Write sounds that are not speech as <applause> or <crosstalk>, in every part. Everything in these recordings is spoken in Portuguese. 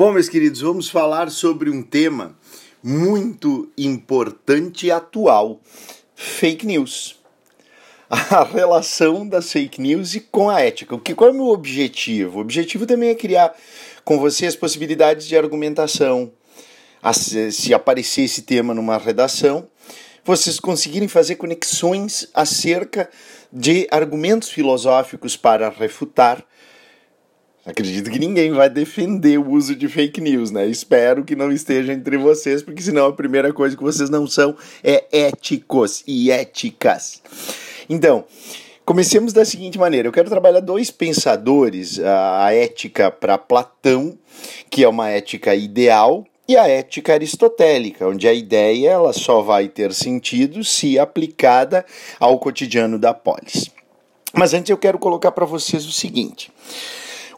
Bom, meus queridos, vamos falar sobre um tema muito importante e atual: fake news. A relação das fake news e com a ética. O que, qual é o meu objetivo? O objetivo também é criar com vocês possibilidades de argumentação. Se aparecer esse tema numa redação, vocês conseguirem fazer conexões acerca de argumentos filosóficos para refutar Acredito que ninguém vai defender o uso de fake news, né? Espero que não esteja entre vocês, porque senão a primeira coisa que vocês não são é éticos e éticas. Então, comecemos da seguinte maneira: eu quero trabalhar dois pensadores, a ética para Platão, que é uma ética ideal, e a ética aristotélica, onde a ideia ela só vai ter sentido se aplicada ao cotidiano da polis. Mas antes eu quero colocar para vocês o seguinte.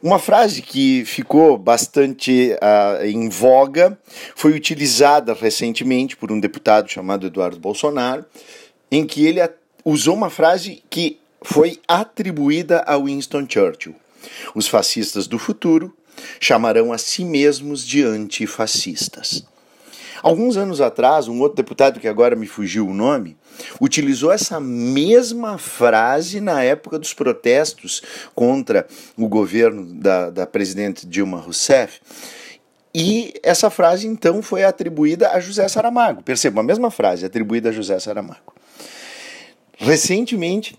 Uma frase que ficou bastante uh, em voga foi utilizada recentemente por um deputado chamado Eduardo Bolsonaro, em que ele usou uma frase que foi atribuída a Winston Churchill. Os fascistas do futuro chamarão a si mesmos de antifascistas. Alguns anos atrás, um outro deputado que agora me fugiu o nome, utilizou essa mesma frase na época dos protestos contra o governo da, da presidente Dilma Rousseff. E essa frase então foi atribuída a José Saramago. Perceba, a mesma frase atribuída a José Saramago. Recentemente,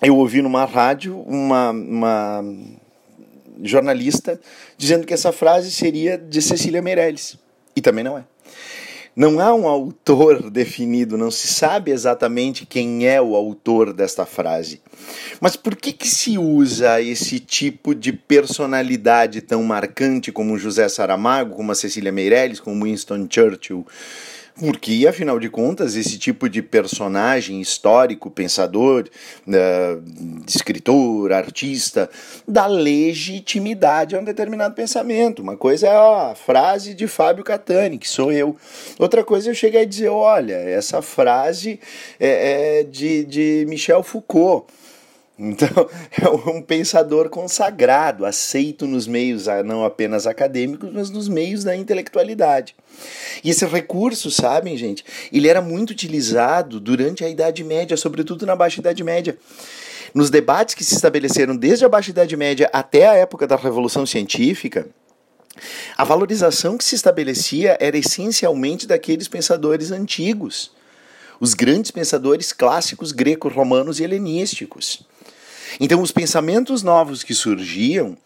eu ouvi numa rádio uma, uma jornalista dizendo que essa frase seria de Cecília Meirelles. E também não é. Não há um autor definido, não se sabe exatamente quem é o autor desta frase. Mas por que, que se usa esse tipo de personalidade tão marcante como José Saramago, como a Cecília Meirelles, como Winston Churchill? Porque, afinal de contas, esse tipo de personagem histórico, pensador, uh, escritor, artista, dá legitimidade a um determinado pensamento. Uma coisa é a frase de Fábio Catani, que sou eu. Outra coisa é eu chegar e dizer: olha, essa frase é, é de, de Michel Foucault. <laughs> Então, é um pensador consagrado, aceito nos meios ah, não apenas acadêmicos, mas nos meios da intelectualidade. E esse recurso, sabem, gente, ele era muito utilizado durante a Idade Média, sobretudo na Baixa Idade Média. Nos debates que se estabeleceram desde a Baixa Idade Média até a época da Revolução Científica, a valorização que se estabelecia era essencialmente daqueles pensadores antigos, os grandes pensadores clássicos greco-romanos e helenísticos. Então, os pensamentos novos que surgiam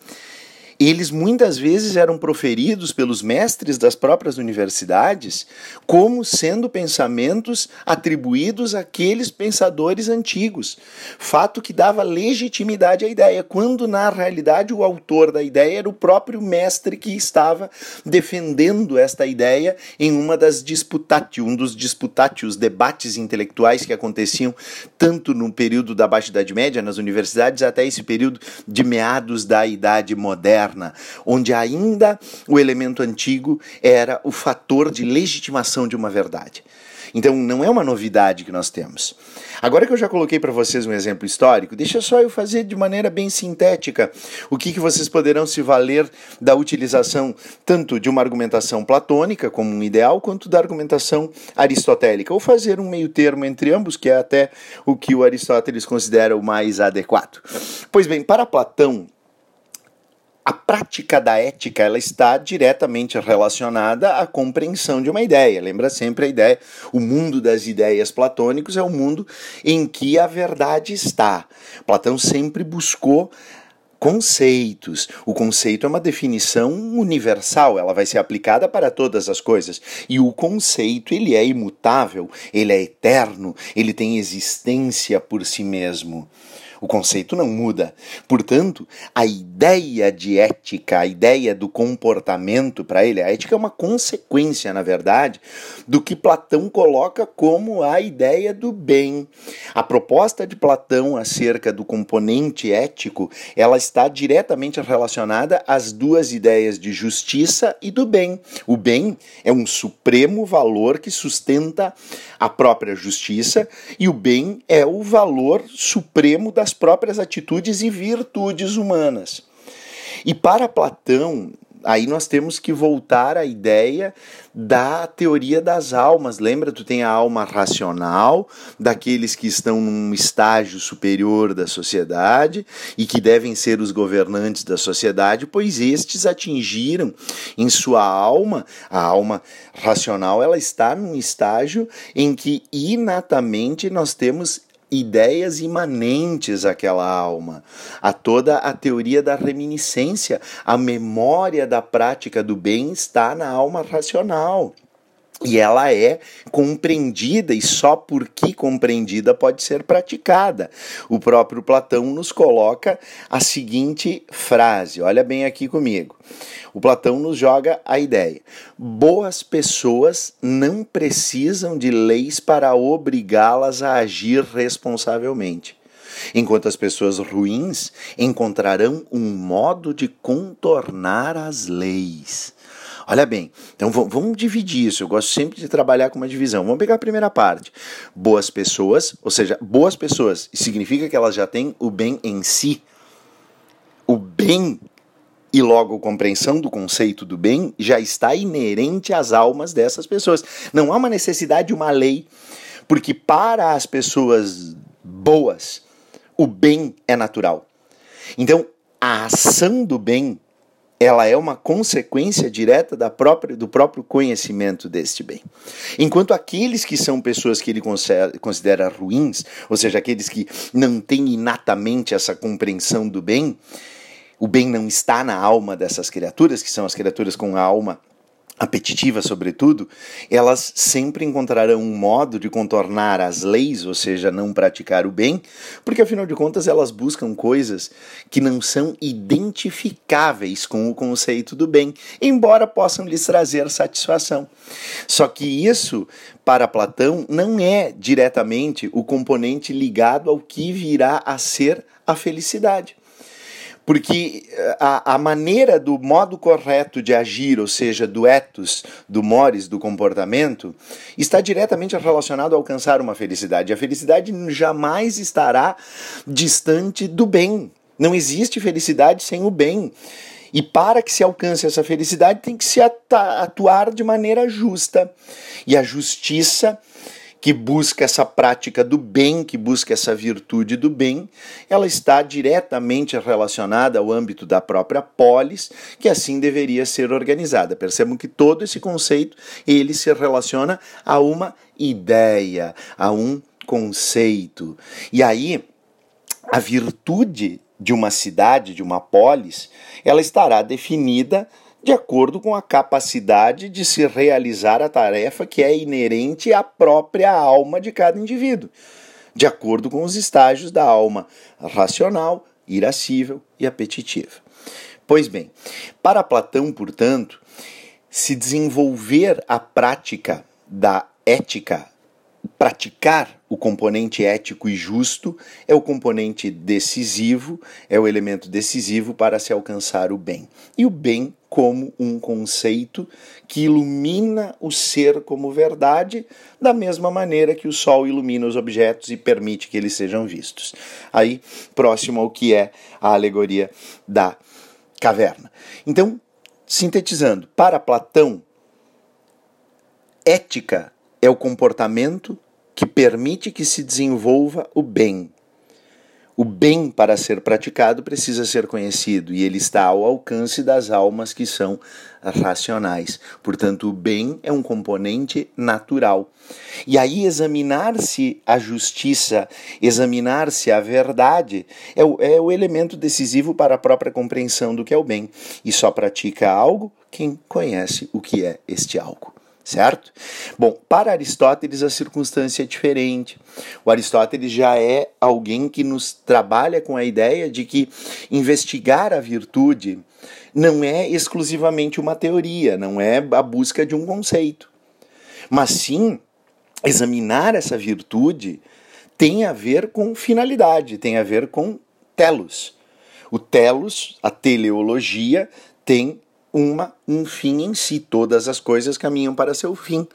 eles muitas vezes eram proferidos pelos mestres das próprias universidades como sendo pensamentos atribuídos àqueles pensadores antigos. Fato que dava legitimidade à ideia, quando na realidade o autor da ideia era o próprio mestre que estava defendendo esta ideia em uma das disputatio, um dos disputátios, debates intelectuais que aconteciam tanto no período da Baixa Idade Média nas universidades até esse período de meados da Idade Moderna moderna, onde ainda o elemento antigo era o fator de legitimação de uma verdade. Então não é uma novidade que nós temos. Agora que eu já coloquei para vocês um exemplo histórico, deixa só eu fazer de maneira bem sintética o que, que vocês poderão se valer da utilização tanto de uma argumentação platônica como um ideal, quanto da argumentação aristotélica, ou fazer um meio termo entre ambos, que é até o que o Aristóteles considera o mais adequado. Pois bem, para Platão, a prática da ética ela está diretamente relacionada à compreensão de uma ideia. Lembra sempre a ideia, o mundo das ideias platônicos é o mundo em que a verdade está. Platão sempre buscou conceitos. O conceito é uma definição universal, ela vai ser aplicada para todas as coisas. E o conceito, ele é imutável, ele é eterno, ele tem existência por si mesmo. O conceito não muda. Portanto, a ideia de ética, a ideia do comportamento para ele, a ética é uma consequência, na verdade, do que Platão coloca como a ideia do bem. A proposta de Platão acerca do componente ético, ela está diretamente relacionada às duas ideias de justiça e do bem. O bem é um supremo valor que sustenta a própria justiça e o bem é o valor supremo das próprias atitudes e virtudes humanas. E para Platão, aí nós temos que voltar à ideia da teoria das almas. Lembra, tu tem a alma racional, daqueles que estão num estágio superior da sociedade e que devem ser os governantes da sociedade, pois estes atingiram em sua alma, a alma racional, ela está num estágio em que inatamente nós temos ideias imanentes àquela alma, a toda a teoria da reminiscência, a memória da prática do bem está na alma racional. E ela é compreendida, e só porque compreendida pode ser praticada. O próprio Platão nos coloca a seguinte frase: olha bem aqui comigo. O Platão nos joga a ideia: boas pessoas não precisam de leis para obrigá-las a agir responsavelmente enquanto as pessoas ruins encontrarão um modo de contornar as leis. Olha bem, então vamos dividir isso. Eu gosto sempre de trabalhar com uma divisão. Vamos pegar a primeira parte. Boas pessoas, ou seja, boas pessoas significa que elas já têm o bem em si. O bem e logo compreensão do conceito do bem já está inerente às almas dessas pessoas. Não há uma necessidade de uma lei, porque para as pessoas boas, o bem é natural. Então, a ação do bem ela é uma consequência direta da própria, do próprio conhecimento deste bem. Enquanto aqueles que são pessoas que ele considera ruins, ou seja, aqueles que não têm inatamente essa compreensão do bem, o bem não está na alma dessas criaturas, que são as criaturas com a alma apetitiva, sobretudo, elas sempre encontrarão um modo de contornar as leis, ou seja, não praticar o bem, porque afinal de contas elas buscam coisas que não são identificáveis com o conceito do bem, embora possam lhes trazer satisfação. Só que isso, para Platão, não é diretamente o componente ligado ao que virá a ser a felicidade. Porque eh, a, a maneira do modo correto de agir, ou seja, do ethos, do mores, do comportamento, está diretamente relacionado a alcançar uma felicidade. A felicidade jamais estará distante do bem. Não existe felicidade sem o bem. E para que se alcance essa felicidade, tem que se atuar de maneira justa. E a justiça que busca essa prática do bem, que busca essa virtude do bem, ela está diretamente relacionada ao âmbito da própria polis, que assim deveria ser organizada. Percebam que todo esse conceito ele se relaciona a uma ideia, a um conceito. E aí a virtude de uma cidade, de uma polis, ela estará definida de acordo com a capacidade de se realizar a tarefa que é inerente à própria alma de cada indivíduo, de acordo com os estágios da alma racional, irascível e apetitiva. Pois bem, para Platão, portanto, se desenvolver a prática da ética praticar o componente ético e justo é o componente decisivo, é o elemento decisivo para se alcançar o bem. E o bem como um conceito que ilumina o ser como verdade, da mesma maneira que o sol ilumina os objetos e permite que eles sejam vistos. Aí, próximo ao que é a alegoria da caverna. Então, sintetizando, para Platão, ética é o comportamento que permite que se desenvolva o bem. O bem, para ser praticado, precisa ser conhecido e ele está ao alcance das almas que são racionais. Portanto, o bem é um componente natural. E aí, examinar-se a justiça, examinar-se a verdade, é o, é o elemento decisivo para a própria compreensão do que é o bem. E só pratica algo quem conhece o que é este algo certo? Bom, para Aristóteles a circunstância é diferente. O Aristóteles já é alguém que nos trabalha com a ideia de que investigar a virtude não é exclusivamente uma teoria, não é a busca de um conceito, mas sim examinar essa virtude tem a ver com finalidade, tem a ver com telos. O telos, a teleologia, tem uma, um fim em si. Todas as coisas caminham para seu fim.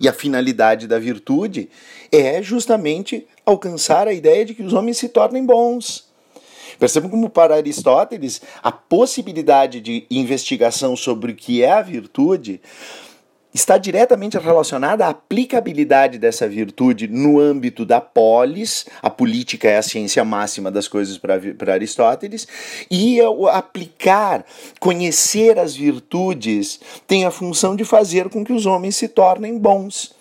E a finalidade da virtude é justamente alcançar a ideia de que os homens se tornem bons. Percebam como para Aristóteles a possibilidade de investigação sobre o que é a virtude está diretamente relacionada à aplicabilidade dessa virtude no âmbito da polis, a política é a ciência máxima das coisas para Aristóteles, e aplicar, conhecer as virtudes tem a função de fazer com que os homens se tornem bons.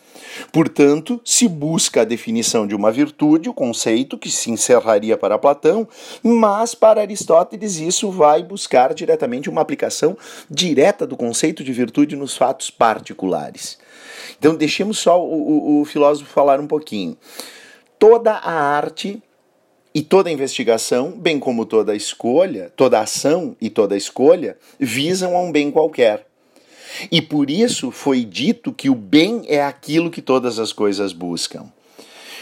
Portanto, se busca a definição de uma virtude, o conceito que se encerraria para Platão, mas para Aristóteles isso vai buscar diretamente uma aplicação direta do conceito de virtude nos fatos particulares. Então, deixemos só o, o, o filósofo falar um pouquinho. Toda a arte e toda investigação, bem como toda escolha, toda ação e toda escolha, visam a um bem qualquer. E por isso foi dito que o bem é aquilo que todas as coisas buscam.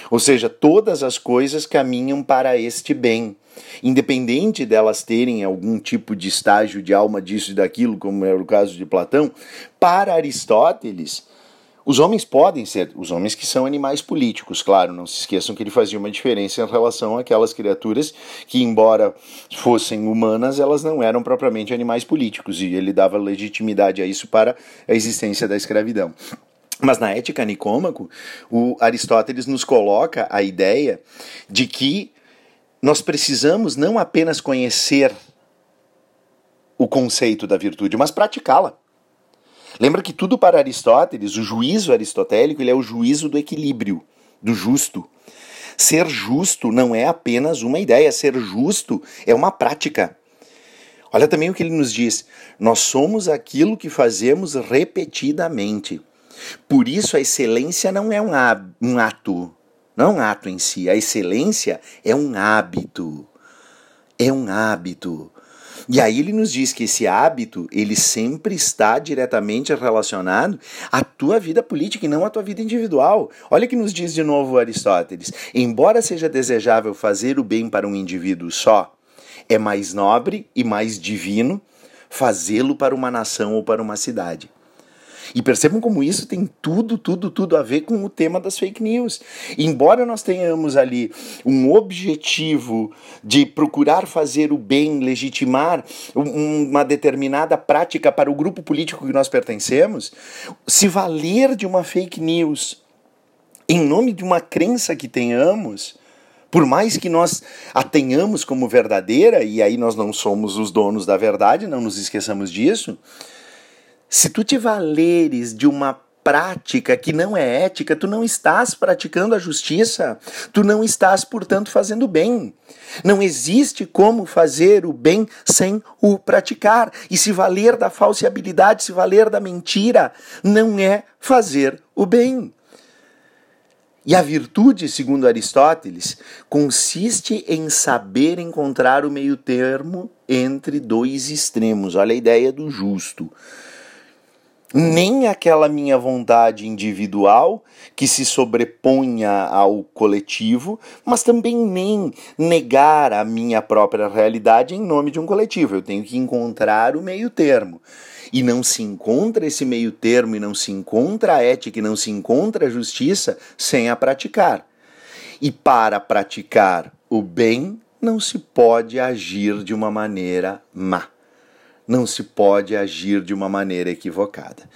Ou seja, todas as coisas caminham para este bem. Independente delas terem algum tipo de estágio de alma disso e daquilo, como é o caso de Platão, para Aristóteles, os homens podem ser, os homens que são animais políticos, claro, não se esqueçam que ele fazia uma diferença em relação àquelas criaturas que, embora fossem humanas, elas não eram propriamente animais políticos, e ele dava legitimidade a isso para a existência da escravidão. Mas na Ética Nicômaco, o Aristóteles nos coloca a ideia de que nós precisamos não apenas conhecer o conceito da virtude, mas praticá-la. Lembra que tudo para Aristóteles, o juízo aristotélico, ele é o juízo do equilíbrio, do justo. Ser justo não é apenas uma ideia, ser justo é uma prática. Olha também o que ele nos diz: nós somos aquilo que fazemos repetidamente. Por isso a excelência não é um, ato, não é um ato em si, a excelência é um hábito. É um hábito. E aí ele nos diz que esse hábito, ele sempre está diretamente relacionado à tua vida política e não à tua vida individual. Olha que nos diz de novo Aristóteles: embora seja desejável fazer o bem para um indivíduo só, é mais nobre e mais divino fazê-lo para uma nação ou para uma cidade. E percebam como isso tem tudo, tudo, tudo a ver com o tema das fake news. Embora nós tenhamos ali um objetivo de procurar fazer o bem, legitimar uma determinada prática para o grupo político que nós pertencemos, se valer de uma fake news em nome de uma crença que tenhamos, por mais que nós a tenhamos como verdadeira, e aí nós não somos os donos da verdade, não nos esqueçamos disso, se tu te valeres de uma prática que não é ética, tu não estás praticando a justiça, tu não estás, portanto, fazendo bem. Não existe como fazer o bem sem o praticar. E se valer da falseabilidade, se valer da mentira, não é fazer o bem. E a virtude, segundo Aristóteles, consiste em saber encontrar o meio termo entre dois extremos. Olha a ideia do justo nem aquela minha vontade individual que se sobreponha ao coletivo, mas também nem negar a minha própria realidade em nome de um coletivo. Eu tenho que encontrar o meio termo. E não se encontra esse meio termo, e não se encontra a ética, e não se encontra a justiça sem a praticar. E para praticar o bem, não se pode agir de uma maneira má não se pode agir de uma maneira equivocada.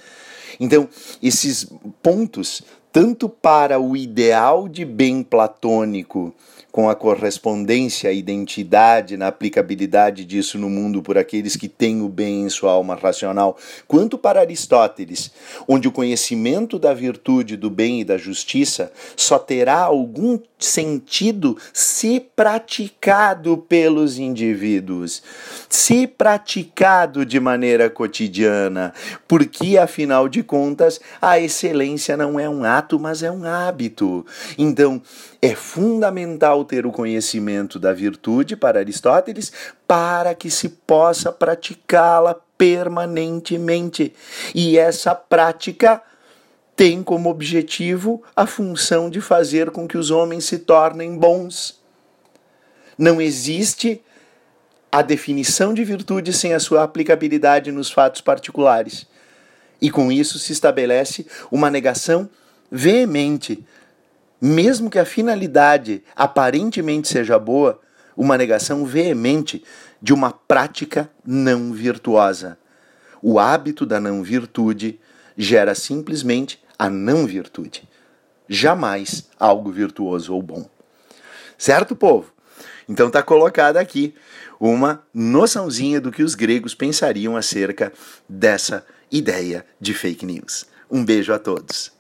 Então, esses pontos, tanto para o ideal de bem platônico com a correspondência à identidade, na aplicabilidade disso no mundo por aqueles que têm o bem em sua alma racional, quanto para Aristóteles, onde o conhecimento da virtude, do bem e da justiça só terá algum sentido se praticado pelos indivíduos, se praticado de maneira cotidiana, porque afinal de contas a excelência não é um ato, mas é um hábito. Então, é fundamental ter o conhecimento da virtude para Aristóteles para que se possa praticá-la permanentemente. E essa prática tem como objetivo a função de fazer com que os homens se tornem bons. Não existe a definição de virtude sem a sua aplicabilidade nos fatos particulares. E com isso se estabelece uma negação veemente mesmo que a finalidade aparentemente seja boa, uma negação veemente de uma prática não virtuosa. O hábito da não virtude gera simplesmente a não virtude, jamais algo virtuoso ou bom. Certo, povo? Então está colocada aqui uma noçãozinha do que os gregos pensariam acerca dessa ideia de fake news. Um beijo a todos.